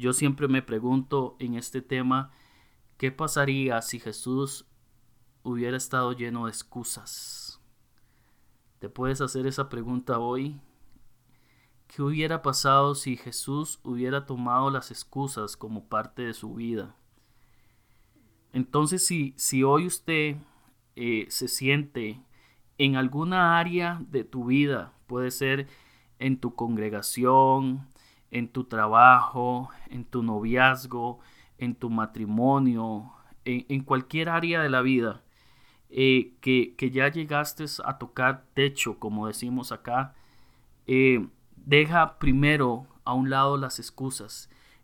yo siempre me pregunto en este tema, ¿qué pasaría si Jesús hubiera estado lleno de excusas? ¿Te puedes hacer esa pregunta hoy? ¿Qué hubiera pasado si Jesús hubiera tomado las excusas como parte de su vida? Entonces, si, si hoy usted eh, se siente en alguna área de tu vida, puede ser en tu congregación, en tu trabajo, en tu noviazgo, en tu matrimonio, en, cualquier área de la vida, eh, que, ya llegaste a tocar techo, como decimos acá, eh, deja primero a un lado las excusas